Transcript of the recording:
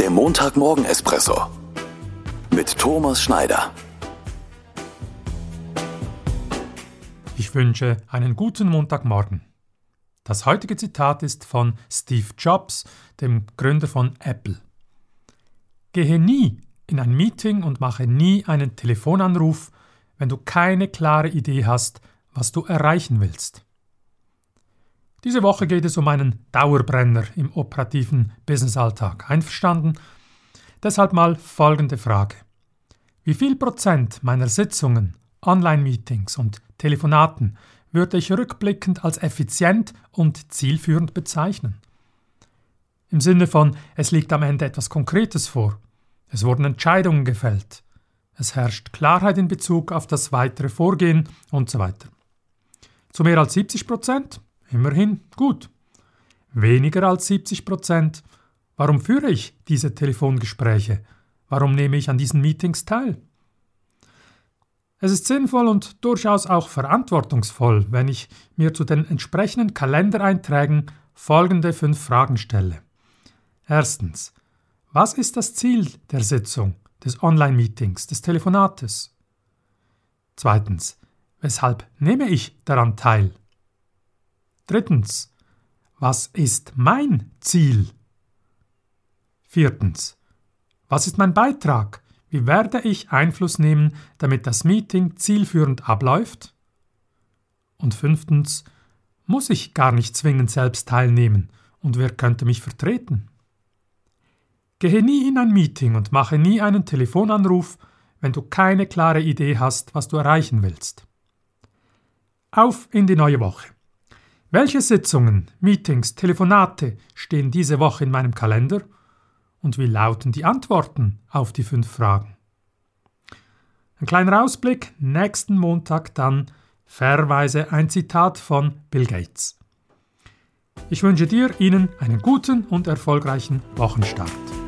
Der Montagmorgen-Espresso mit Thomas Schneider. Ich wünsche einen guten Montagmorgen. Das heutige Zitat ist von Steve Jobs, dem Gründer von Apple. Gehe nie in ein Meeting und mache nie einen Telefonanruf, wenn du keine klare Idee hast, was du erreichen willst. Diese Woche geht es um einen Dauerbrenner im operativen Businessalltag. Einverstanden? Deshalb mal folgende Frage. Wie viel Prozent meiner Sitzungen, Online-Meetings und Telefonaten würde ich rückblickend als effizient und zielführend bezeichnen? Im Sinne von, es liegt am Ende etwas Konkretes vor. Es wurden Entscheidungen gefällt. Es herrscht Klarheit in Bezug auf das weitere Vorgehen und so weiter. Zu mehr als 70 Prozent? Immerhin gut. Weniger als 70 Prozent? Warum führe ich diese Telefongespräche? Warum nehme ich an diesen Meetings teil? Es ist sinnvoll und durchaus auch verantwortungsvoll, wenn ich mir zu den entsprechenden Kalendereinträgen folgende fünf Fragen stelle. Erstens. Was ist das Ziel der Sitzung, des Online-Meetings, des Telefonates? Zweitens. Weshalb nehme ich daran teil? Drittens. Was ist mein Ziel? Viertens. Was ist mein Beitrag? Wie werde ich Einfluss nehmen, damit das Meeting zielführend abläuft? Und fünftens. Muss ich gar nicht zwingend selbst teilnehmen und wer könnte mich vertreten? Gehe nie in ein Meeting und mache nie einen Telefonanruf, wenn du keine klare Idee hast, was du erreichen willst. Auf in die neue Woche. Welche Sitzungen, Meetings, Telefonate stehen diese Woche in meinem Kalender? Und wie lauten die Antworten auf die fünf Fragen? Ein kleiner Ausblick, nächsten Montag dann fairweise ein Zitat von Bill Gates. Ich wünsche dir, Ihnen einen guten und erfolgreichen Wochenstart.